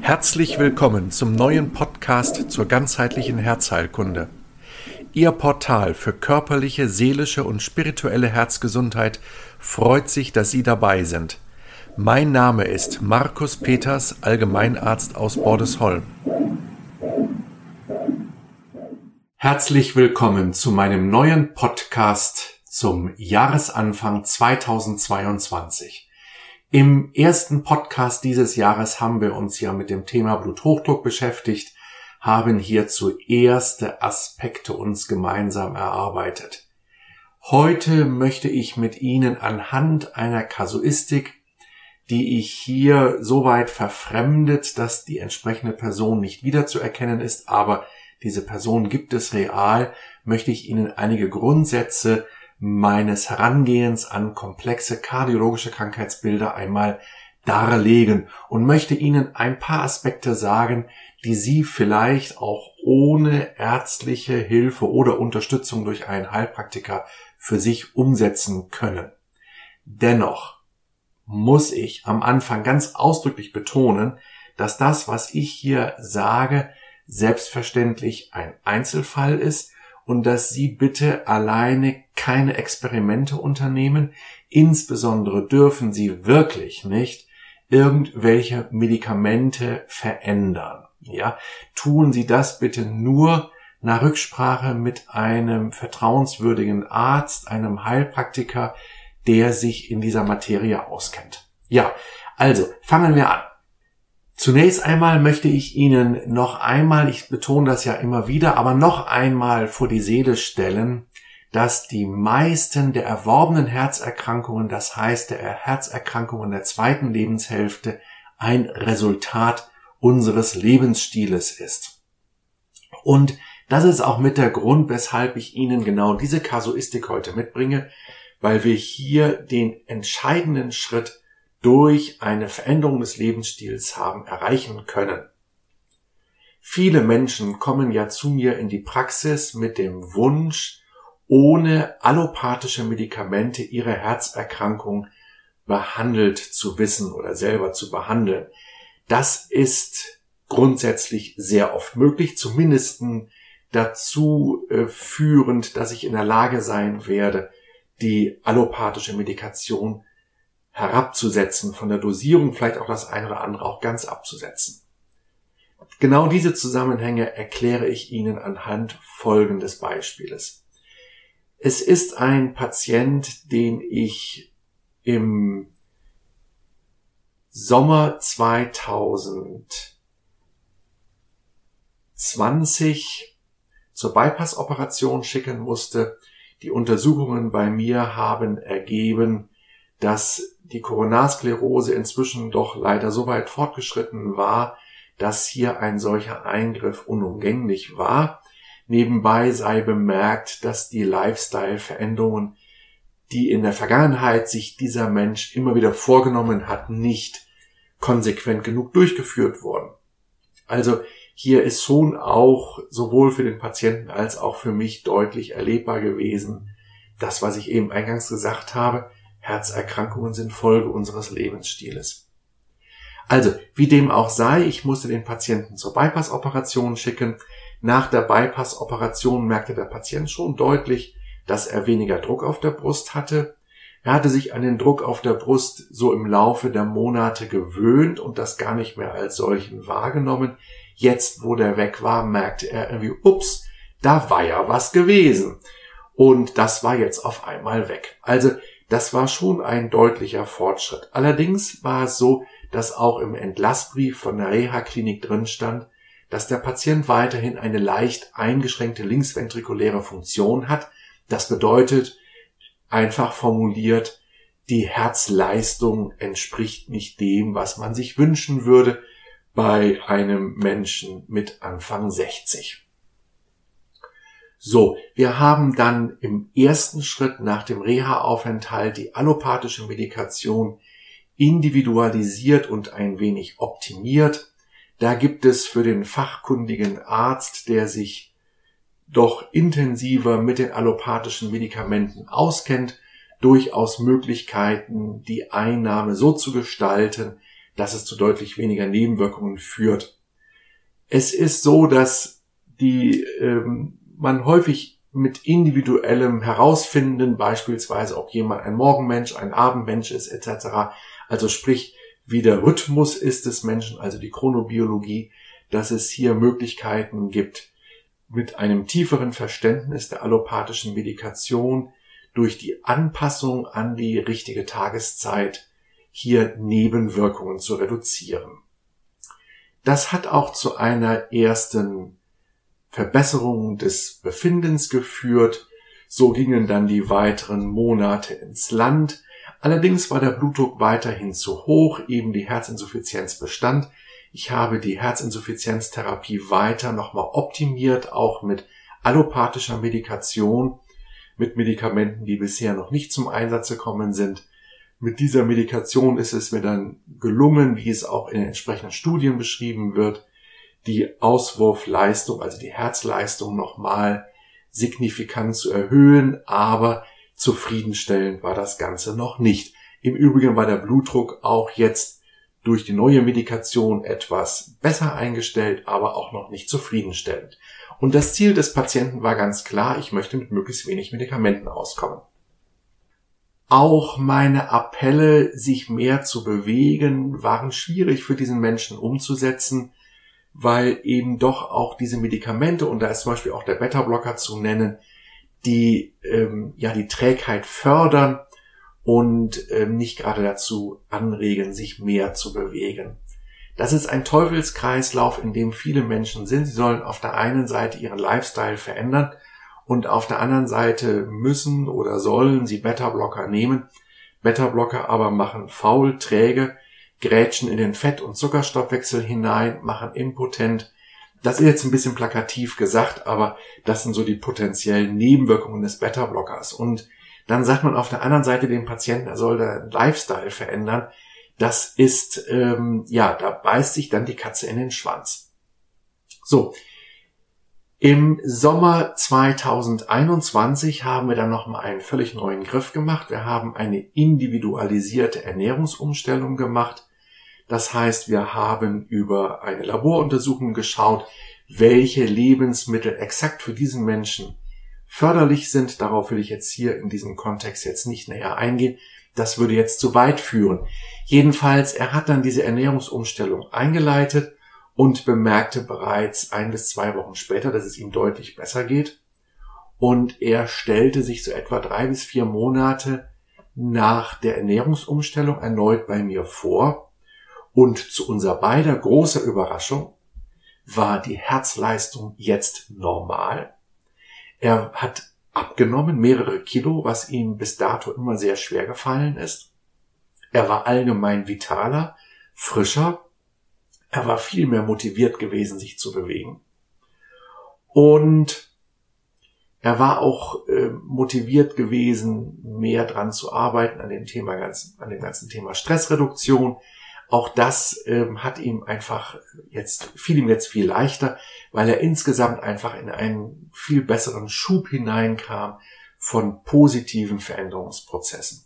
Herzlich willkommen zum neuen Podcast zur ganzheitlichen Herzheilkunde. Ihr Portal für körperliche, seelische und spirituelle Herzgesundheit freut sich, dass Sie dabei sind. Mein Name ist Markus Peters, Allgemeinarzt aus Bordesholm. Herzlich willkommen zu meinem neuen Podcast zum Jahresanfang 2022. Im ersten Podcast dieses Jahres haben wir uns ja mit dem Thema Bluthochdruck beschäftigt, haben hierzu erste Aspekte uns gemeinsam erarbeitet. Heute möchte ich mit Ihnen anhand einer Kasuistik, die ich hier soweit verfremdet, dass die entsprechende Person nicht wiederzuerkennen ist, aber diese Person gibt es real, möchte ich Ihnen einige Grundsätze meines Herangehens an komplexe kardiologische Krankheitsbilder einmal darlegen und möchte Ihnen ein paar Aspekte sagen, die Sie vielleicht auch ohne ärztliche Hilfe oder Unterstützung durch einen Heilpraktiker für sich umsetzen können. Dennoch muss ich am Anfang ganz ausdrücklich betonen, dass das, was ich hier sage, selbstverständlich ein Einzelfall ist und dass Sie bitte alleine keine Experimente unternehmen. Insbesondere dürfen Sie wirklich nicht irgendwelche Medikamente verändern. Ja, tun Sie das bitte nur nach Rücksprache mit einem vertrauenswürdigen Arzt, einem Heilpraktiker, der sich in dieser Materie auskennt. Ja, also fangen wir an. Zunächst einmal möchte ich Ihnen noch einmal, ich betone das ja immer wieder, aber noch einmal vor die Seele stellen, dass die meisten der erworbenen Herzerkrankungen, das heißt der Herzerkrankungen der zweiten Lebenshälfte, ein Resultat unseres Lebensstiles ist. Und das ist auch mit der Grund, weshalb ich Ihnen genau diese Kasuistik heute mitbringe, weil wir hier den entscheidenden Schritt durch eine Veränderung des Lebensstils haben erreichen können. Viele Menschen kommen ja zu mir in die Praxis mit dem Wunsch, ohne allopathische Medikamente ihre Herzerkrankung behandelt zu wissen oder selber zu behandeln. Das ist grundsätzlich sehr oft möglich, zumindest dazu äh, führend, dass ich in der Lage sein werde, die allopathische Medikation herabzusetzen, von der Dosierung vielleicht auch das eine oder andere auch ganz abzusetzen. Genau diese Zusammenhänge erkläre ich Ihnen anhand folgendes Beispieles. Es ist ein Patient, den ich im Sommer 2020 zur Bypass-Operation schicken musste. Die Untersuchungen bei mir haben ergeben, dass die Koronarsklerose inzwischen doch leider so weit fortgeschritten war, dass hier ein solcher Eingriff unumgänglich war. Nebenbei sei bemerkt, dass die Lifestyle-Veränderungen, die in der Vergangenheit sich dieser Mensch immer wieder vorgenommen hat, nicht konsequent genug durchgeführt wurden. Also hier ist schon auch sowohl für den Patienten als auch für mich deutlich erlebbar gewesen, das, was ich eben eingangs gesagt habe, Herzerkrankungen sind Folge unseres Lebensstiles. Also, wie dem auch sei, ich musste den Patienten zur Bypass-Operation schicken. Nach der Bypass-Operation merkte der Patient schon deutlich, dass er weniger Druck auf der Brust hatte. Er hatte sich an den Druck auf der Brust so im Laufe der Monate gewöhnt und das gar nicht mehr als solchen wahrgenommen. Jetzt, wo der weg war, merkte er irgendwie, ups, da war ja was gewesen. Und das war jetzt auf einmal weg. Also das war schon ein deutlicher Fortschritt. Allerdings war es so, dass auch im Entlassbrief von der Reha-Klinik drin stand, dass der Patient weiterhin eine leicht eingeschränkte linksventrikuläre Funktion hat. Das bedeutet, einfach formuliert, die Herzleistung entspricht nicht dem, was man sich wünschen würde bei einem Menschen mit Anfang 60. So, wir haben dann im ersten Schritt nach dem Reha-Aufenthalt die allopathische Medikation individualisiert und ein wenig optimiert. Da gibt es für den fachkundigen Arzt, der sich doch intensiver mit den allopathischen Medikamenten auskennt, durchaus Möglichkeiten, die Einnahme so zu gestalten, dass es zu deutlich weniger Nebenwirkungen führt. Es ist so, dass die ähm, man häufig mit individuellem herausfinden, beispielsweise ob jemand ein Morgenmensch, ein Abendmensch ist etc. Also sprich, wie der Rhythmus ist des Menschen, also die Chronobiologie, dass es hier Möglichkeiten gibt, mit einem tieferen Verständnis der allopathischen Medikation durch die Anpassung an die richtige Tageszeit hier Nebenwirkungen zu reduzieren. Das hat auch zu einer ersten Verbesserung des Befindens geführt. So gingen dann die weiteren Monate ins Land. Allerdings war der Blutdruck weiterhin zu hoch, eben die Herzinsuffizienz bestand. Ich habe die Herzinsuffizienztherapie weiter nochmal optimiert, auch mit allopathischer Medikation, mit Medikamenten, die bisher noch nicht zum Einsatz gekommen sind. Mit dieser Medikation ist es mir dann gelungen, wie es auch in den entsprechenden Studien beschrieben wird, die Auswurfleistung, also die Herzleistung nochmal signifikant zu erhöhen, aber zufriedenstellend war das Ganze noch nicht. Im Übrigen war der Blutdruck auch jetzt durch die neue Medikation etwas besser eingestellt, aber auch noch nicht zufriedenstellend. Und das Ziel des Patienten war ganz klar, ich möchte mit möglichst wenig Medikamenten auskommen. Auch meine Appelle, sich mehr zu bewegen, waren schwierig für diesen Menschen umzusetzen, weil eben doch auch diese Medikamente, und da ist zum Beispiel auch der Beta-Blocker zu nennen, die ähm, ja die Trägheit fördern und ähm, nicht gerade dazu anregen, sich mehr zu bewegen. Das ist ein Teufelskreislauf, in dem viele Menschen sind. Sie sollen auf der einen Seite ihren Lifestyle verändern und auf der anderen Seite müssen oder sollen sie Beta-Blocker nehmen. Beta-Blocker aber machen faul, träge, grätschen in den Fett- und Zuckerstoffwechsel hinein, machen impotent. Das ist jetzt ein bisschen plakativ gesagt, aber das sind so die potenziellen Nebenwirkungen des Beta-Blockers. Und dann sagt man auf der anderen Seite dem Patienten, er soll den Lifestyle verändern. Das ist, ähm, ja, da beißt sich dann die Katze in den Schwanz. So. Im Sommer 2021 haben wir dann nochmal einen völlig neuen Griff gemacht. Wir haben eine individualisierte Ernährungsumstellung gemacht. Das heißt, wir haben über eine Laboruntersuchung geschaut, welche Lebensmittel exakt für diesen Menschen förderlich sind. Darauf will ich jetzt hier in diesem Kontext jetzt nicht näher eingehen. Das würde jetzt zu weit führen. Jedenfalls, er hat dann diese Ernährungsumstellung eingeleitet und bemerkte bereits ein bis zwei Wochen später, dass es ihm deutlich besser geht. Und er stellte sich so etwa drei bis vier Monate nach der Ernährungsumstellung erneut bei mir vor und zu unserer beider großer Überraschung war die Herzleistung jetzt normal. Er hat abgenommen, mehrere Kilo, was ihm bis dato immer sehr schwer gefallen ist. Er war allgemein vitaler, frischer. Er war viel mehr motiviert gewesen, sich zu bewegen. Und er war auch äh, motiviert gewesen, mehr dran zu arbeiten an dem Thema, an dem ganzen Thema Stressreduktion auch das ähm, hat ihm einfach jetzt, fiel ihm jetzt viel leichter, weil er insgesamt einfach in einen viel besseren Schub hineinkam von positiven Veränderungsprozessen.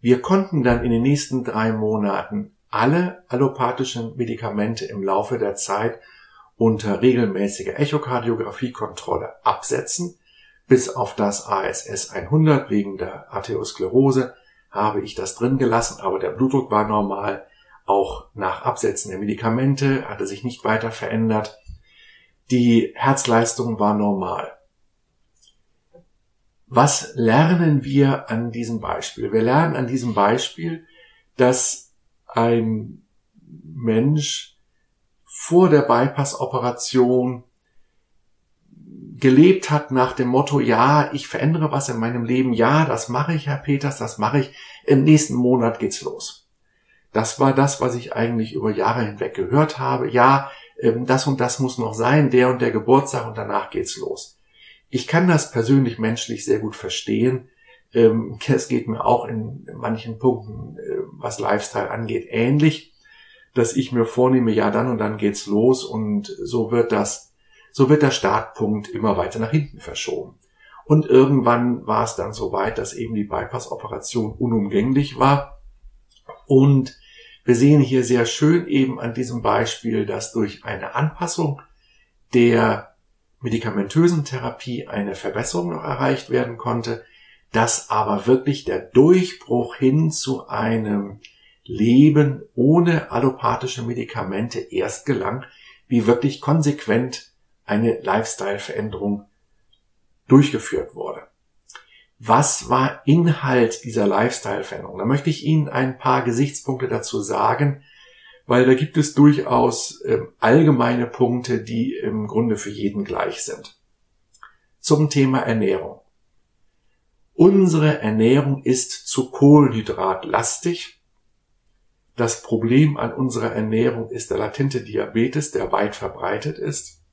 Wir konnten dann in den nächsten drei Monaten alle allopathischen Medikamente im Laufe der Zeit unter regelmäßiger Echokardiographiekontrolle absetzen, bis auf das ASS 100 wegen der Arteriosklerose habe ich das drin gelassen, aber der Blutdruck war normal. Auch nach Absetzen der Medikamente hatte sich nicht weiter verändert. Die Herzleistung war normal. Was lernen wir an diesem Beispiel? Wir lernen an diesem Beispiel, dass ein Mensch vor der Bypass-Operation gelebt hat nach dem Motto, ja, ich verändere was in meinem Leben, ja, das mache ich, Herr Peters, das mache ich, im nächsten Monat geht's los. Das war das, was ich eigentlich über Jahre hinweg gehört habe. Ja, ähm, das und das muss noch sein, der und der Geburtstag und danach geht's los. Ich kann das persönlich menschlich sehr gut verstehen. Ähm, es geht mir auch in manchen Punkten, äh, was Lifestyle angeht, ähnlich, dass ich mir vornehme, ja, dann und dann geht's los und so wird das so wird der Startpunkt immer weiter nach hinten verschoben. Und irgendwann war es dann so weit, dass eben die Bypass-Operation unumgänglich war und Wir sehen hier sehr schön eben an diesem Beispiel, dass durch eine Anpassung der medikamentösen Therapie eine Verbesserung noch erreicht werden konnte, dass aber wirklich der Durchbruch hin zu einem Leben ohne allopathische Medikamente erst gelang, wie wirklich konsequent eine Lifestyle-Veränderung durchgeführt wurde. Was war Inhalt dieser Lifestyle-Veränderung? Da möchte ich Ihnen ein paar Gesichtspunkte dazu sagen, weil da gibt es durchaus äh, allgemeine Punkte, die im Grunde für jeden gleich sind. Zum Thema Ernährung. Unsere Ernährung ist zu kohlenhydratlastig. Das Problem an unserer Ernährung ist der latente Diabetes, der weit verbreitet ist.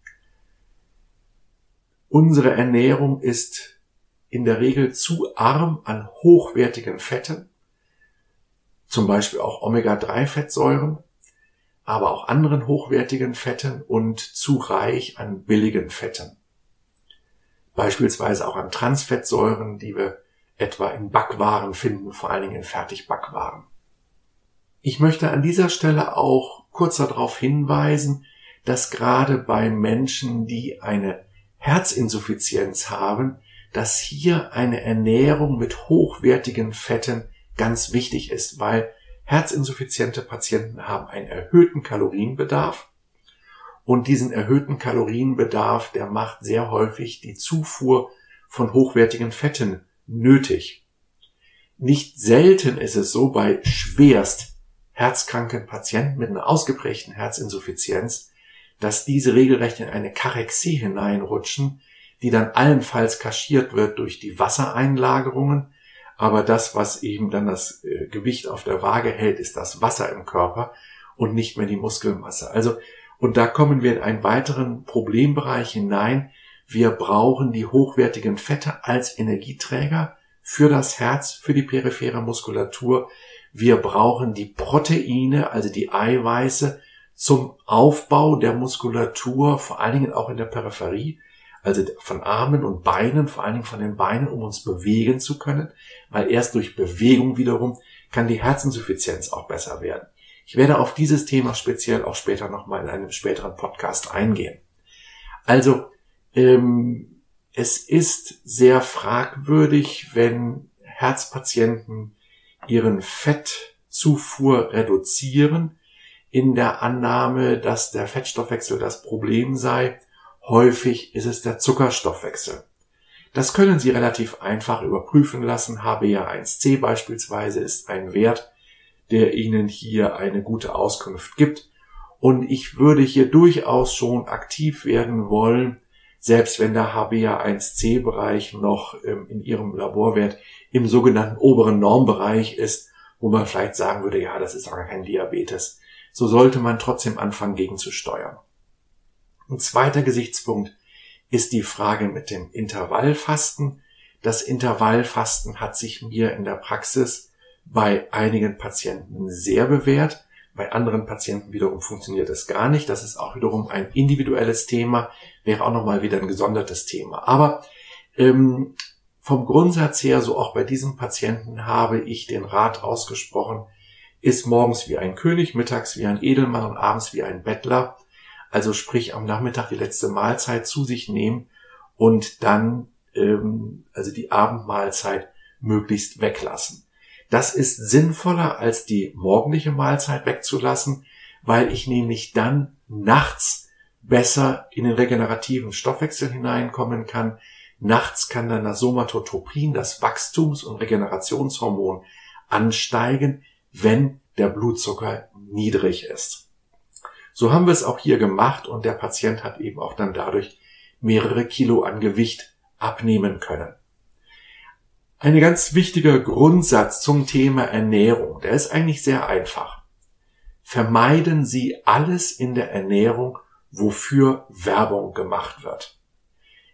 Unsere Ernährung ist in der Regel zu arm an hochwertigen Fetten, zum Beispiel auch Omega-3-Fettsäuren, aber auch anderen hochwertigen Fetten und zu reich an billigen Fetten. Beispielsweise auch an Transfettsäuren, die wir etwa in Backwaren finden, vor allen Dingen in Fertigbackwaren. Ich möchte an dieser Stelle auch kurz darauf hinweisen, dass gerade bei Menschen, die eine Herzinsuffizienz haben, dass hier eine Ernährung mit hochwertigen Fetten ganz wichtig ist, weil herzinsuffiziente Patienten haben einen erhöhten Kalorienbedarf und diesen erhöhten Kalorienbedarf, der macht sehr häufig die Zufuhr von hochwertigen Fetten nötig. Nicht selten ist es so bei schwerst herzkranken Patienten mit einer ausgeprägten Herzinsuffizienz, dass diese regelrecht in eine Karexie hineinrutschen, die dann allenfalls kaschiert wird durch die Wassereinlagerungen. Aber das, was eben dann das äh, Gewicht auf der Waage hält, ist das Wasser im Körper und nicht mehr die Muskelmasse. Also, und da kommen wir in einen weiteren Problembereich hinein. Wir brauchen die hochwertigen Fette als Energieträger für das Herz, für die periphere Muskulatur. Wir brauchen die Proteine, also die Eiweiße, zum Aufbau der Muskulatur, vor allen Dingen auch in der Peripherie, also von Armen und Beinen, vor allen Dingen von den Beinen, um uns bewegen zu können, weil erst durch Bewegung wiederum kann die Herzinsuffizienz auch besser werden. Ich werde auf dieses Thema speziell auch später nochmal in einem späteren Podcast eingehen. Also, ähm, es ist sehr fragwürdig, wenn Herzpatienten ihren Fettzufuhr reduzieren, in der Annahme, dass der Fettstoffwechsel das Problem sei. Häufig ist es der Zuckerstoffwechsel. Das können Sie relativ einfach überprüfen lassen. HbA1c beispielsweise ist ein Wert, der Ihnen hier eine gute Auskunft gibt. Und ich würde hier durchaus schon aktiv werden wollen, selbst wenn der HbA1c-Bereich noch ähm, in Ihrem Laborwert im sogenannten oberen Normbereich ist, wo man vielleicht sagen würde, ja, das ist doch gar kein Diabetes so sollte man trotzdem anfangen gegenzusteuern. Ein zweiter Gesichtspunkt ist die Frage mit dem Intervallfasten. Das Intervallfasten hat sich mir in der Praxis bei einigen Patienten sehr bewährt. Bei anderen Patienten wiederum funktioniert es gar nicht. Das ist auch wiederum ein individuelles Thema, wäre auch nochmal wieder ein gesondertes Thema. Aber ähm, vom Grundsatz her, so auch bei diesem Patienten, habe ich den Rat ausgesprochen, ist morgens wie ein König, mittags wie ein Edelmann und abends wie ein Bettler. Also sprich am Nachmittag die letzte Mahlzeit zu sich nehmen und dann ähm, also die Abendmahlzeit möglichst weglassen. Das ist sinnvoller als die morgendliche Mahlzeit wegzulassen, weil ich nämlich dann nachts besser in den regenerativen Stoffwechsel hineinkommen kann. Nachts kann dann das Somatotropin, das Wachstums- und Regenerationshormon, ansteigen, wenn der Blutzucker niedrig ist. So haben wir es auch hier gemacht und der Patient hat eben auch dann dadurch mehrere Kilo an Gewicht abnehmen können. Ein ganz wichtiger Grundsatz zum Thema Ernährung, der ist eigentlich sehr einfach. Vermeiden Sie alles in der Ernährung, wofür Werbung gemacht wird.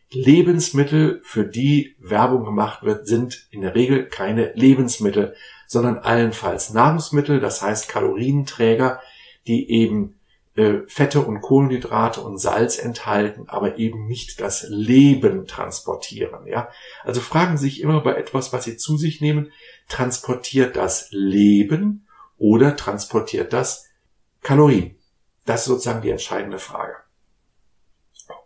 Lebensmittel, für die Werbung gemacht wird, sind in der Regel keine Lebensmittel, sondern allenfalls Nahrungsmittel, das heißt Kalorienträger, die eben äh, Fette und Kohlenhydrate und Salz enthalten, aber eben nicht das Leben transportieren. Ja, also fragen Sie sich immer bei etwas, was Sie zu sich nehmen, transportiert das Leben oder transportiert das Kalorien? Das ist sozusagen die entscheidende Frage.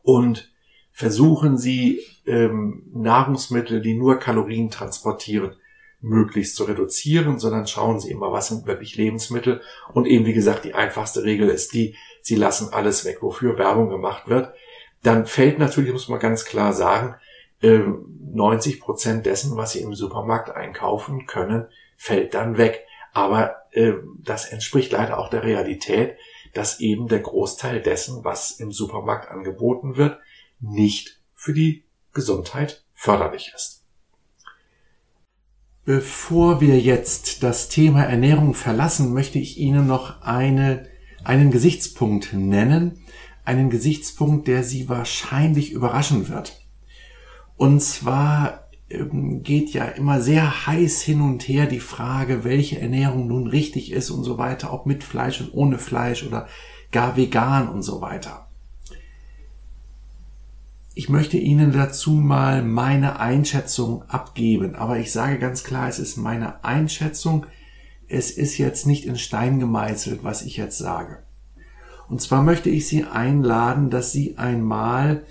Und versuchen Sie ähm, Nahrungsmittel, die nur Kalorien transportieren, möglichst zu reduzieren, sondern schauen Sie immer, was sind wirklich Lebensmittel. Und eben, wie gesagt, die einfachste Regel ist die, Sie lassen alles weg, wofür Werbung gemacht wird. Dann fällt natürlich, muss man ganz klar sagen, 90 ähm, Prozent dessen, was Sie im Supermarkt einkaufen können, fällt dann weg. Aber äh, das entspricht leider auch der Realität, dass eben der Großteil dessen, was im Supermarkt angeboten wird, nicht für die Gesundheit förderlich ist. Bevor wir jetzt das Thema Ernährung verlassen, möchte ich Ihnen noch eine, einen Gesichtspunkt nennen. Einen Gesichtspunkt, der Sie wahrscheinlich überraschen wird. Und zwar ähm, geht ja immer sehr heiß hin und her die Frage, welche Ernährung nun richtig ist und so weiter, ob mit Fleisch und ohne Fleisch oder gar vegan und so weiter. Ich möchte Ihnen dazu mal meine Einschätzung abgeben, aber ich sage ganz klar, es ist meine Einschätzung. Es ist jetzt nicht in Stein gemeißelt, was ich jetzt sage. Und zwar möchte ich Sie einladen, dass Sie einmal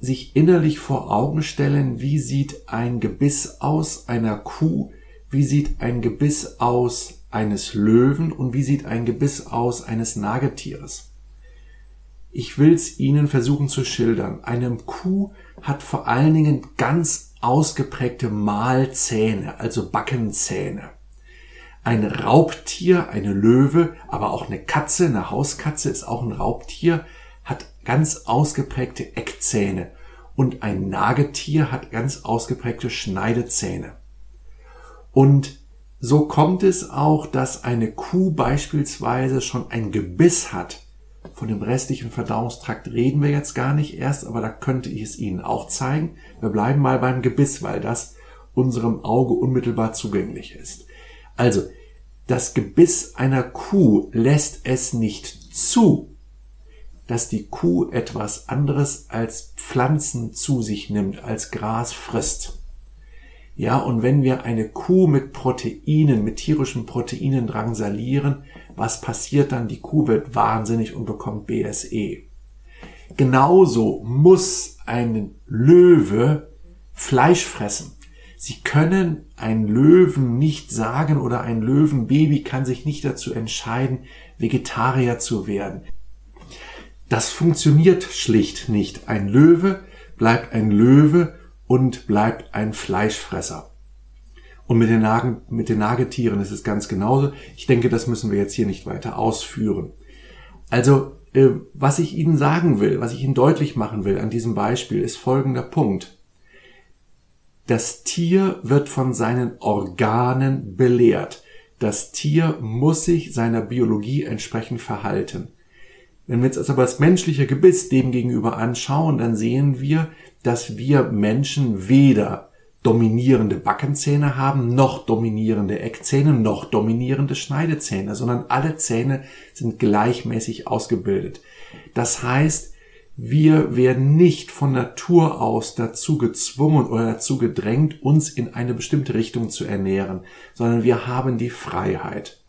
sich innerlich vor Augen stellen, wie sieht ein Gebiss aus einer Kuh, wie sieht ein Gebiss aus eines Löwen und wie sieht ein Gebiss aus eines Nagetieres. Ich will's Ihnen versuchen zu schildern. Eine Kuh hat vor allen Dingen ganz ausgeprägte Mahlzähne, also Backenzähne. Ein Raubtier, eine Löwe, aber auch eine Katze, eine Hauskatze ist auch ein Raubtier, hat ganz ausgeprägte Eckzähne und ein Nagetier hat ganz ausgeprägte Schneidezähne. Und so kommt es auch, dass eine Kuh beispielsweise schon ein Gebiss hat, von dem restlichen Verdauungstrakt reden wir jetzt gar nicht erst, aber da könnte ich es Ihnen auch zeigen. Wir bleiben mal beim Gebiss, weil das unserem Auge unmittelbar zugänglich ist. Also, das Gebiss einer Kuh lässt es nicht zu, dass die Kuh etwas anderes als Pflanzen zu sich nimmt, als Gras frisst. Ja, und wenn wir eine Kuh mit Proteinen, mit tierischen Proteinen drangsalieren, was passiert dann? Die Kuh wird wahnsinnig und bekommt BSE. Genauso muss ein Löwe Fleisch fressen. Sie können ein Löwen nicht sagen oder ein Löwenbaby kann sich nicht dazu entscheiden, Vegetarier zu werden. Das funktioniert schlicht nicht. Ein Löwe bleibt ein Löwe und bleibt ein Fleischfresser. Und mit den, Nagen, mit den Nagetieren ist es ganz genauso. Ich denke, das müssen wir jetzt hier nicht weiter ausführen. Also, äh, was ich Ihnen sagen will, was ich Ihnen deutlich machen will an diesem Beispiel, ist folgender Punkt. Das Tier wird von seinen Organen belehrt. Das Tier muss sich seiner Biologie entsprechend verhalten. Wenn wir jetzt also das menschliche Gebiss dem gegenüber anschauen, dann sehen wir, dass wir Menschen weder dominierende Backenzähne haben, noch dominierende Eckzähne, noch dominierende Schneidezähne, sondern alle Zähne sind gleichmäßig ausgebildet. Das heißt, wir werden nicht von Natur aus dazu gezwungen oder dazu gedrängt, uns in eine bestimmte Richtung zu ernähren, sondern wir haben die Freiheit.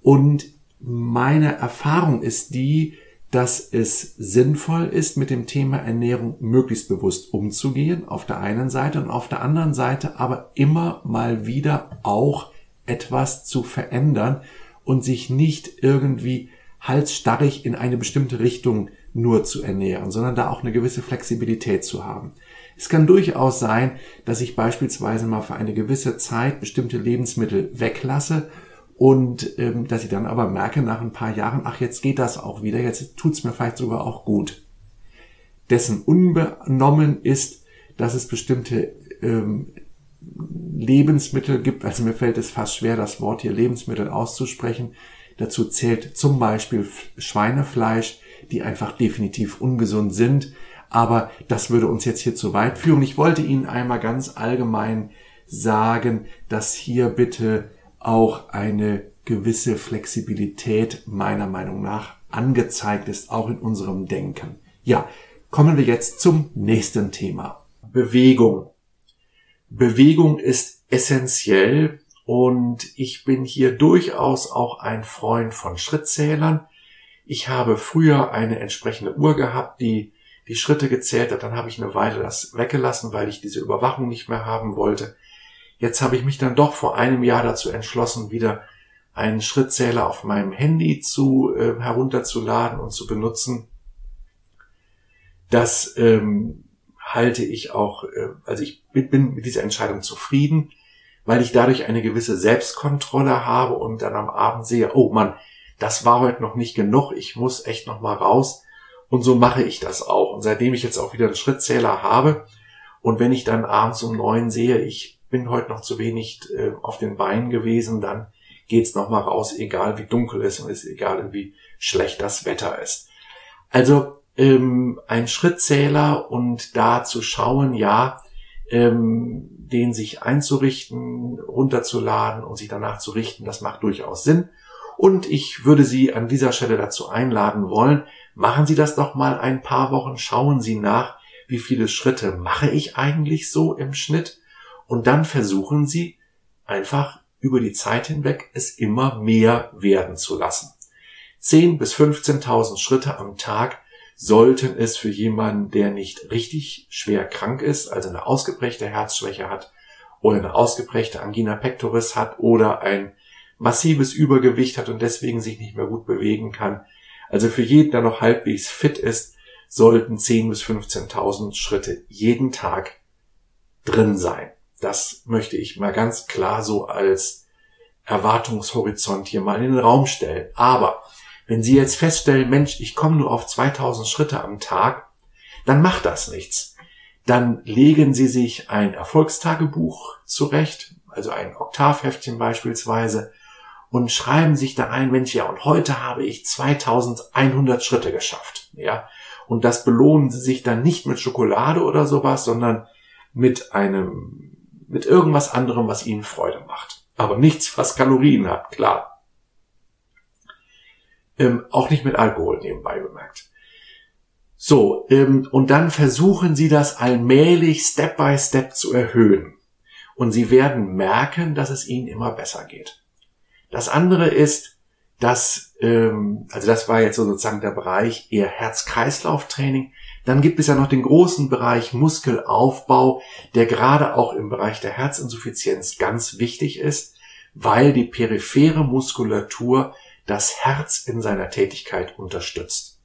Und meine Erfahrung ist die, dass es sinnvoll ist, mit dem Thema Ernährung möglichst bewusst umzugehen, auf der einen Seite und auf der anderen Seite aber immer mal wieder auch etwas zu verändern und sich nicht irgendwie halsstarrig in eine bestimmte Richtung nur zu ernähren, sondern da auch eine gewisse Flexibilität zu haben. Es kann durchaus sein, dass ich beispielsweise mal für eine gewisse Zeit bestimmte Lebensmittel weglasse und ähm, dass ich dann aber merke nach ein paar Jahren, ach jetzt geht das auch wieder, jetzt tut's mir vielleicht sogar auch gut. Dessen unbenommen ist, dass es bestimmte ähm, Lebensmittel gibt, also mir fällt es fast schwer, das Wort hier Lebensmittel auszusprechen. Dazu zählt zum Beispiel Schweinefleisch, die einfach definitiv ungesund sind. Aber das würde uns jetzt hier zu weit führen. Ich wollte Ihnen einmal ganz allgemein sagen, dass hier bitte auch eine gewisse Flexibilität meiner Meinung nach angezeigt ist, auch in unserem Denken. Ja, kommen wir jetzt zum nächsten Thema. Bewegung. Bewegung ist essentiell, Und ich bin hier durchaus auch ein Freund von Schrittzählern. Ich habe früher eine entsprechende Uhr gehabt, die die Schritte gezählt hat. Dann habe ich eine Weile das weggelassen, weil ich diese Überwachung nicht mehr haben wollte. Jetzt habe ich mich dann doch vor einem Jahr dazu entschlossen, wieder einen Schrittzähler auf meinem Handy zu äh, herunterzuladen und zu benutzen. Das ähm, halte ich auch, äh, also ich bin, mit dieser Entscheidung zufrieden, weil ich dadurch eine gewisse Selbstkontrolle habe und dann am Abend sehe, oh Mann, das war heute noch nicht genug, ich muss echt noch mal raus. Und so mache ich das auch. Und seitdem ich jetzt auch wieder einen Schrittzähler habe und wenn ich dann abends um neun sehe, ich bin heute noch zu wenig äh, auf den Beinen gewesen, dann geht's noch mal raus, egal wie dunkel es ist und ist egal wie schlecht das Wetter ist. Also ähm, ein Schrittzähler und da zu schauen, ja, ähm, den sich einzurichten, runterzuladen und sich danach zu richten, das macht durchaus Sinn. Und ich würde Sie an dieser Stelle dazu einladen wollen, machen Sie das doch mal ein paar Wochen, schauen Sie nach, wie viele Schritte mache ich eigentlich so im Schnitt und dann versuchen Sie einfach über die Zeit hinweg es immer mehr werden zu lassen. 10 bis 15.000 Schritte am Tag sollten es für jemanden, der nicht richtig schwer krank ist, also eine ausgeprägte Herzschwäche hat oder eine ausgeprägte Angina pectoris hat oder ein massives Übergewicht hat und deswegen sich nicht mehr gut bewegen kann, also für jeden, der noch halbwegs fit ist, sollten 10.000 bis 15.000 Schritte jeden Tag drin sein. Das möchte ich mal ganz klar so als Erwartungshorizont hier mal in den Raum stellen. Aber wenn Sie jetzt feststellen, Mensch, ich komme nur auf 2000 Schritte am Tag, dann macht das nichts. Dann legen Sie sich ein Erfolgstagebuch zurecht, also ein Oktavheftchen beispielsweise, und schreiben sich da ein, Mensch, ja, und heute habe ich 2100 Schritte geschafft, ja. Und das belohnen sie sich dann nicht mit Schokolade oder sowas, sondern mit einem, mit irgendwas anderem, was ihnen Freude macht. Aber nichts, was Kalorien hat, klar. Ähm, auch nicht mit Alkohol nebenbei bemerkt. So, ähm, und dann versuchen sie das allmählich Step by Step zu erhöhen. Und sie werden merken, dass es ihnen immer besser geht. Das andere ist, dass, ähm, also das war jetzt sozusagen der Bereich eher Herz-Kreislauf-Training. Dann gibt es ja noch den großen Bereich Muskelaufbau, der gerade auch im Bereich der Herzinsuffizienz ganz wichtig ist, weil die periphere Muskulatur das Herz in seiner Tätigkeit unterstützt.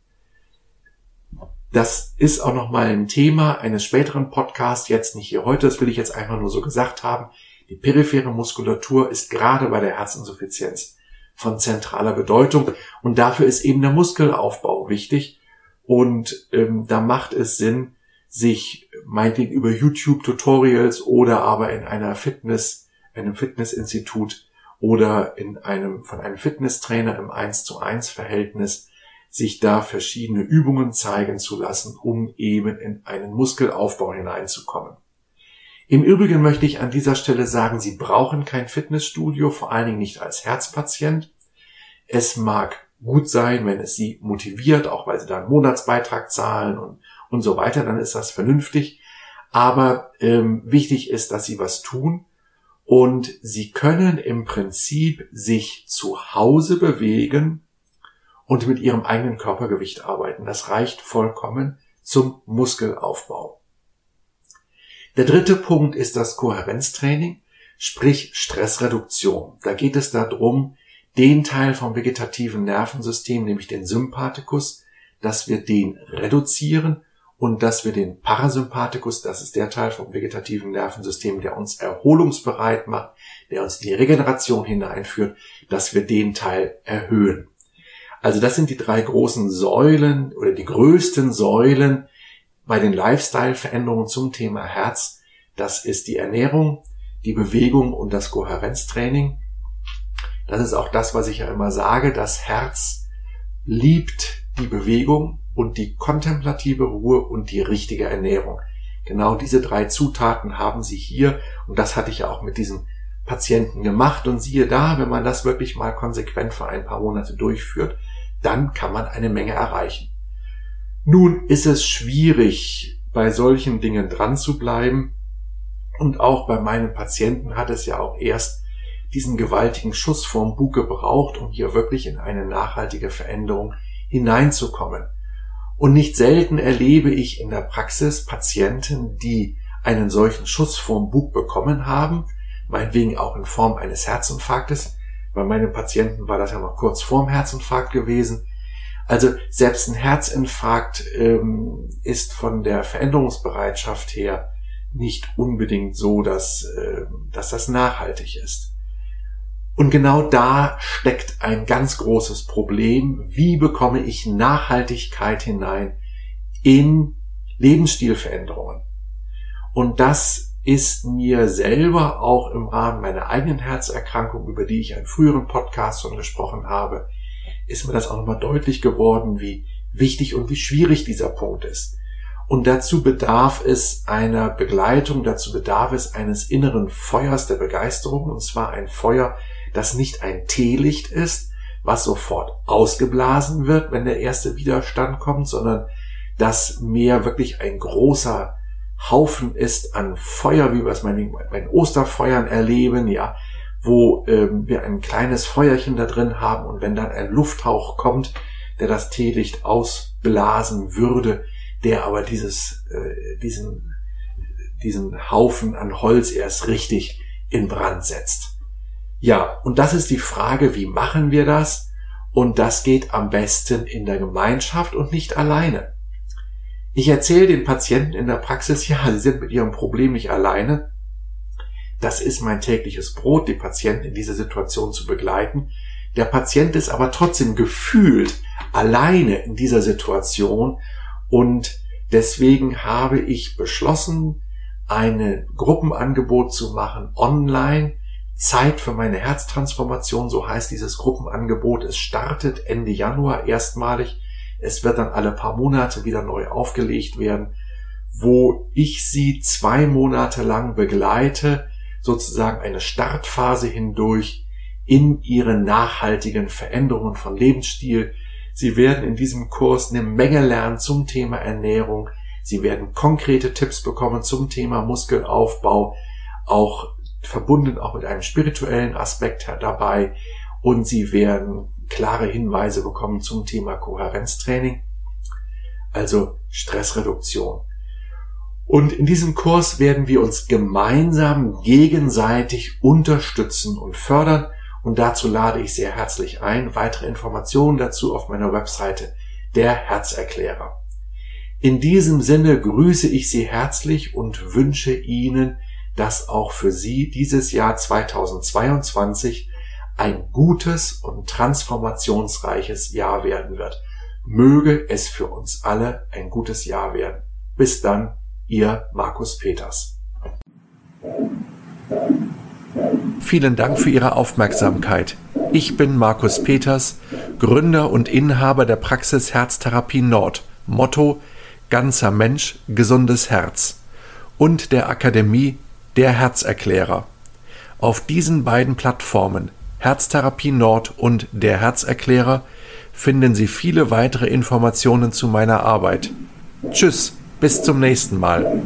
Das ist auch nochmal ein Thema eines späteren Podcasts, jetzt nicht hier heute, das will ich jetzt einfach nur so gesagt haben. Die periphere Muskulatur ist gerade bei der Herzinsuffizienz von zentraler Bedeutung und dafür ist eben der Muskelaufbau wichtig und ähm, da macht es Sinn, sich meinetwegen über YouTube-Tutorials oder aber in einer Fitness, einem Fitnessinstitut oder in einem, von einem Fitnesstrainer im 1 zu 1 Verhältnis sich da verschiedene Übungen zeigen zu lassen, um eben in einen Muskelaufbau hineinzukommen. Im Übrigen möchte ich an dieser Stelle sagen, Sie brauchen kein Fitnessstudio, vor allen Dingen nicht als Herzpatient. Es mag gut sein, wenn es Sie motiviert, auch weil Sie da einen Monatsbeitrag zahlen und, und so weiter, dann ist das vernünftig. Aber ähm, wichtig ist, dass Sie was tun und Sie können im Prinzip sich zu Hause bewegen und mit Ihrem eigenen Körpergewicht arbeiten. Das reicht vollkommen zum Muskelaufbau. Der dritte Punkt ist das Kohärenztraining, sprich Stressreduktion. Da geht es darum, den Teil vom vegetativen Nervensystem, nämlich den Sympathikus, dass wir den reduzieren und dass wir den Parasympathikus, das ist der Teil vom vegetativen Nervensystem, der uns erholungsbereit macht, der uns in die Regeneration hineinführt, dass wir den Teil erhöhen. Also das sind die drei großen Säulen oder die größten Säulen, bei den Lifestyle-Veränderungen zum Thema Herz, das ist die Ernährung, die Bewegung und das Kohärenztraining. Das ist auch das, was ich ja immer sage. Das Herz liebt die Bewegung und die kontemplative Ruhe und die richtige Ernährung. Genau diese drei Zutaten haben sie hier und das hatte ich ja auch mit diesem Patienten gemacht und siehe da, wenn man das wirklich mal konsequent für ein paar Monate durchführt, dann kann man eine Menge erreichen. Nun ist es schwierig, bei solchen Dingen dran zu bleiben. Und auch bei meinen Patienten hat es ja auch erst diesen gewaltigen Schuss vorm Bug gebraucht, um hier wirklich in eine nachhaltige Veränderung hineinzukommen. Und nicht selten erlebe ich in der Praxis Patienten, die einen solchen Schuss vorm Bug bekommen haben, meinetwegen auch in Form eines Herzinfarktes. Bei meinen Patienten war das ja noch kurz vorm Herzinfarkt gewesen. Also selbst ein Herzinfarkt ähm, ist von der Veränderungsbereitschaft her nicht unbedingt so, dass, äh, dass das nachhaltig ist. Und genau da steckt ein ganz großes Problem. Wie bekomme ich Nachhaltigkeit hinein in Lebensstilveränderungen? Und das ist mir selber auch im Rahmen meiner eigenen Herzerkrankung, über die ich in früheren Podcast schon gesprochen habe, ist mir das auch nochmal deutlich geworden, wie wichtig und wie schwierig dieser Punkt ist. Und dazu bedarf es einer Begleitung, dazu bedarf es eines inneren Feuers der Begeisterung, und zwar ein Feuer, das nicht ein Teelicht ist, was sofort ausgeblasen wird, wenn der erste Widerstand kommt, sondern das mehr wirklich ein großer Haufen ist an Feuer, wie wir es bei Osterfeuern erleben, ja, wo ähm, wir ein kleines Feuerchen da drin haben und wenn dann ein Lufthauch kommt, der das Teelicht ausblasen würde, der aber dieses, äh, diesen, diesen Haufen an Holz erst richtig in Brand setzt. Ja, und das ist die Frage, wie machen wir das? Und das geht am besten in der Gemeinschaft und nicht alleine. Ich erzähle den Patienten in der Praxis, ja, sie sind mit ihrem Problem nicht alleine. Das ist mein tägliches Brot, die Patienten in dieser Situation zu begleiten. Der Patient ist aber trotzdem gefühlt alleine in dieser Situation und deswegen habe ich beschlossen, ein Gruppenangebot zu machen online, Zeit für meine Herztransformation, so heißt dieses Gruppenangebot. Es startet Ende Januar erstmalig. Es wird dann alle paar Monate wieder neu aufgelegt werden, wo ich sie zwei Monate lang begleite, sozusagen eine Startphase hindurch in ihre nachhaltigen Veränderungen von Lebensstil. Sie werden in diesem Kurs eine Menge lernen zum Thema Ernährung. Sie werden konkrete Tipps bekommen zum Thema Muskelaufbau, auch verbunden auch mit einem spirituellen Aspekt dabei und sie werden klare Hinweise bekommen zum Thema Kohärenztraining, also Stressreduktion. Und in diesem Kurs werden wir uns gemeinsam gegenseitig unterstützen und fördern. Und dazu lade ich sehr herzlich ein. Weitere Informationen dazu auf meiner Webseite der Herzerklärer. In diesem Sinne grüße ich Sie herzlich und wünsche Ihnen dass auch für Sie dieses Jahr 2022 ein gutes und transformationsreiches Jahr werden wird. Möge es für uns alle ein gutes Jahr werden. Bis dann, Ihr Markus Peters. Vielen Dank für Ihre Aufmerksamkeit. Ich bin Markus Peters, Gründer und Inhaber der Praxis Herztherapie Nord. Motto Ganzer Mensch, gesundes Herz und der Akademie der Herzerklärer. Auf diesen beiden Plattformen Herztherapie Nord und der Herzerklärer finden Sie viele weitere Informationen zu meiner Arbeit. Tschüss, bis zum nächsten Mal.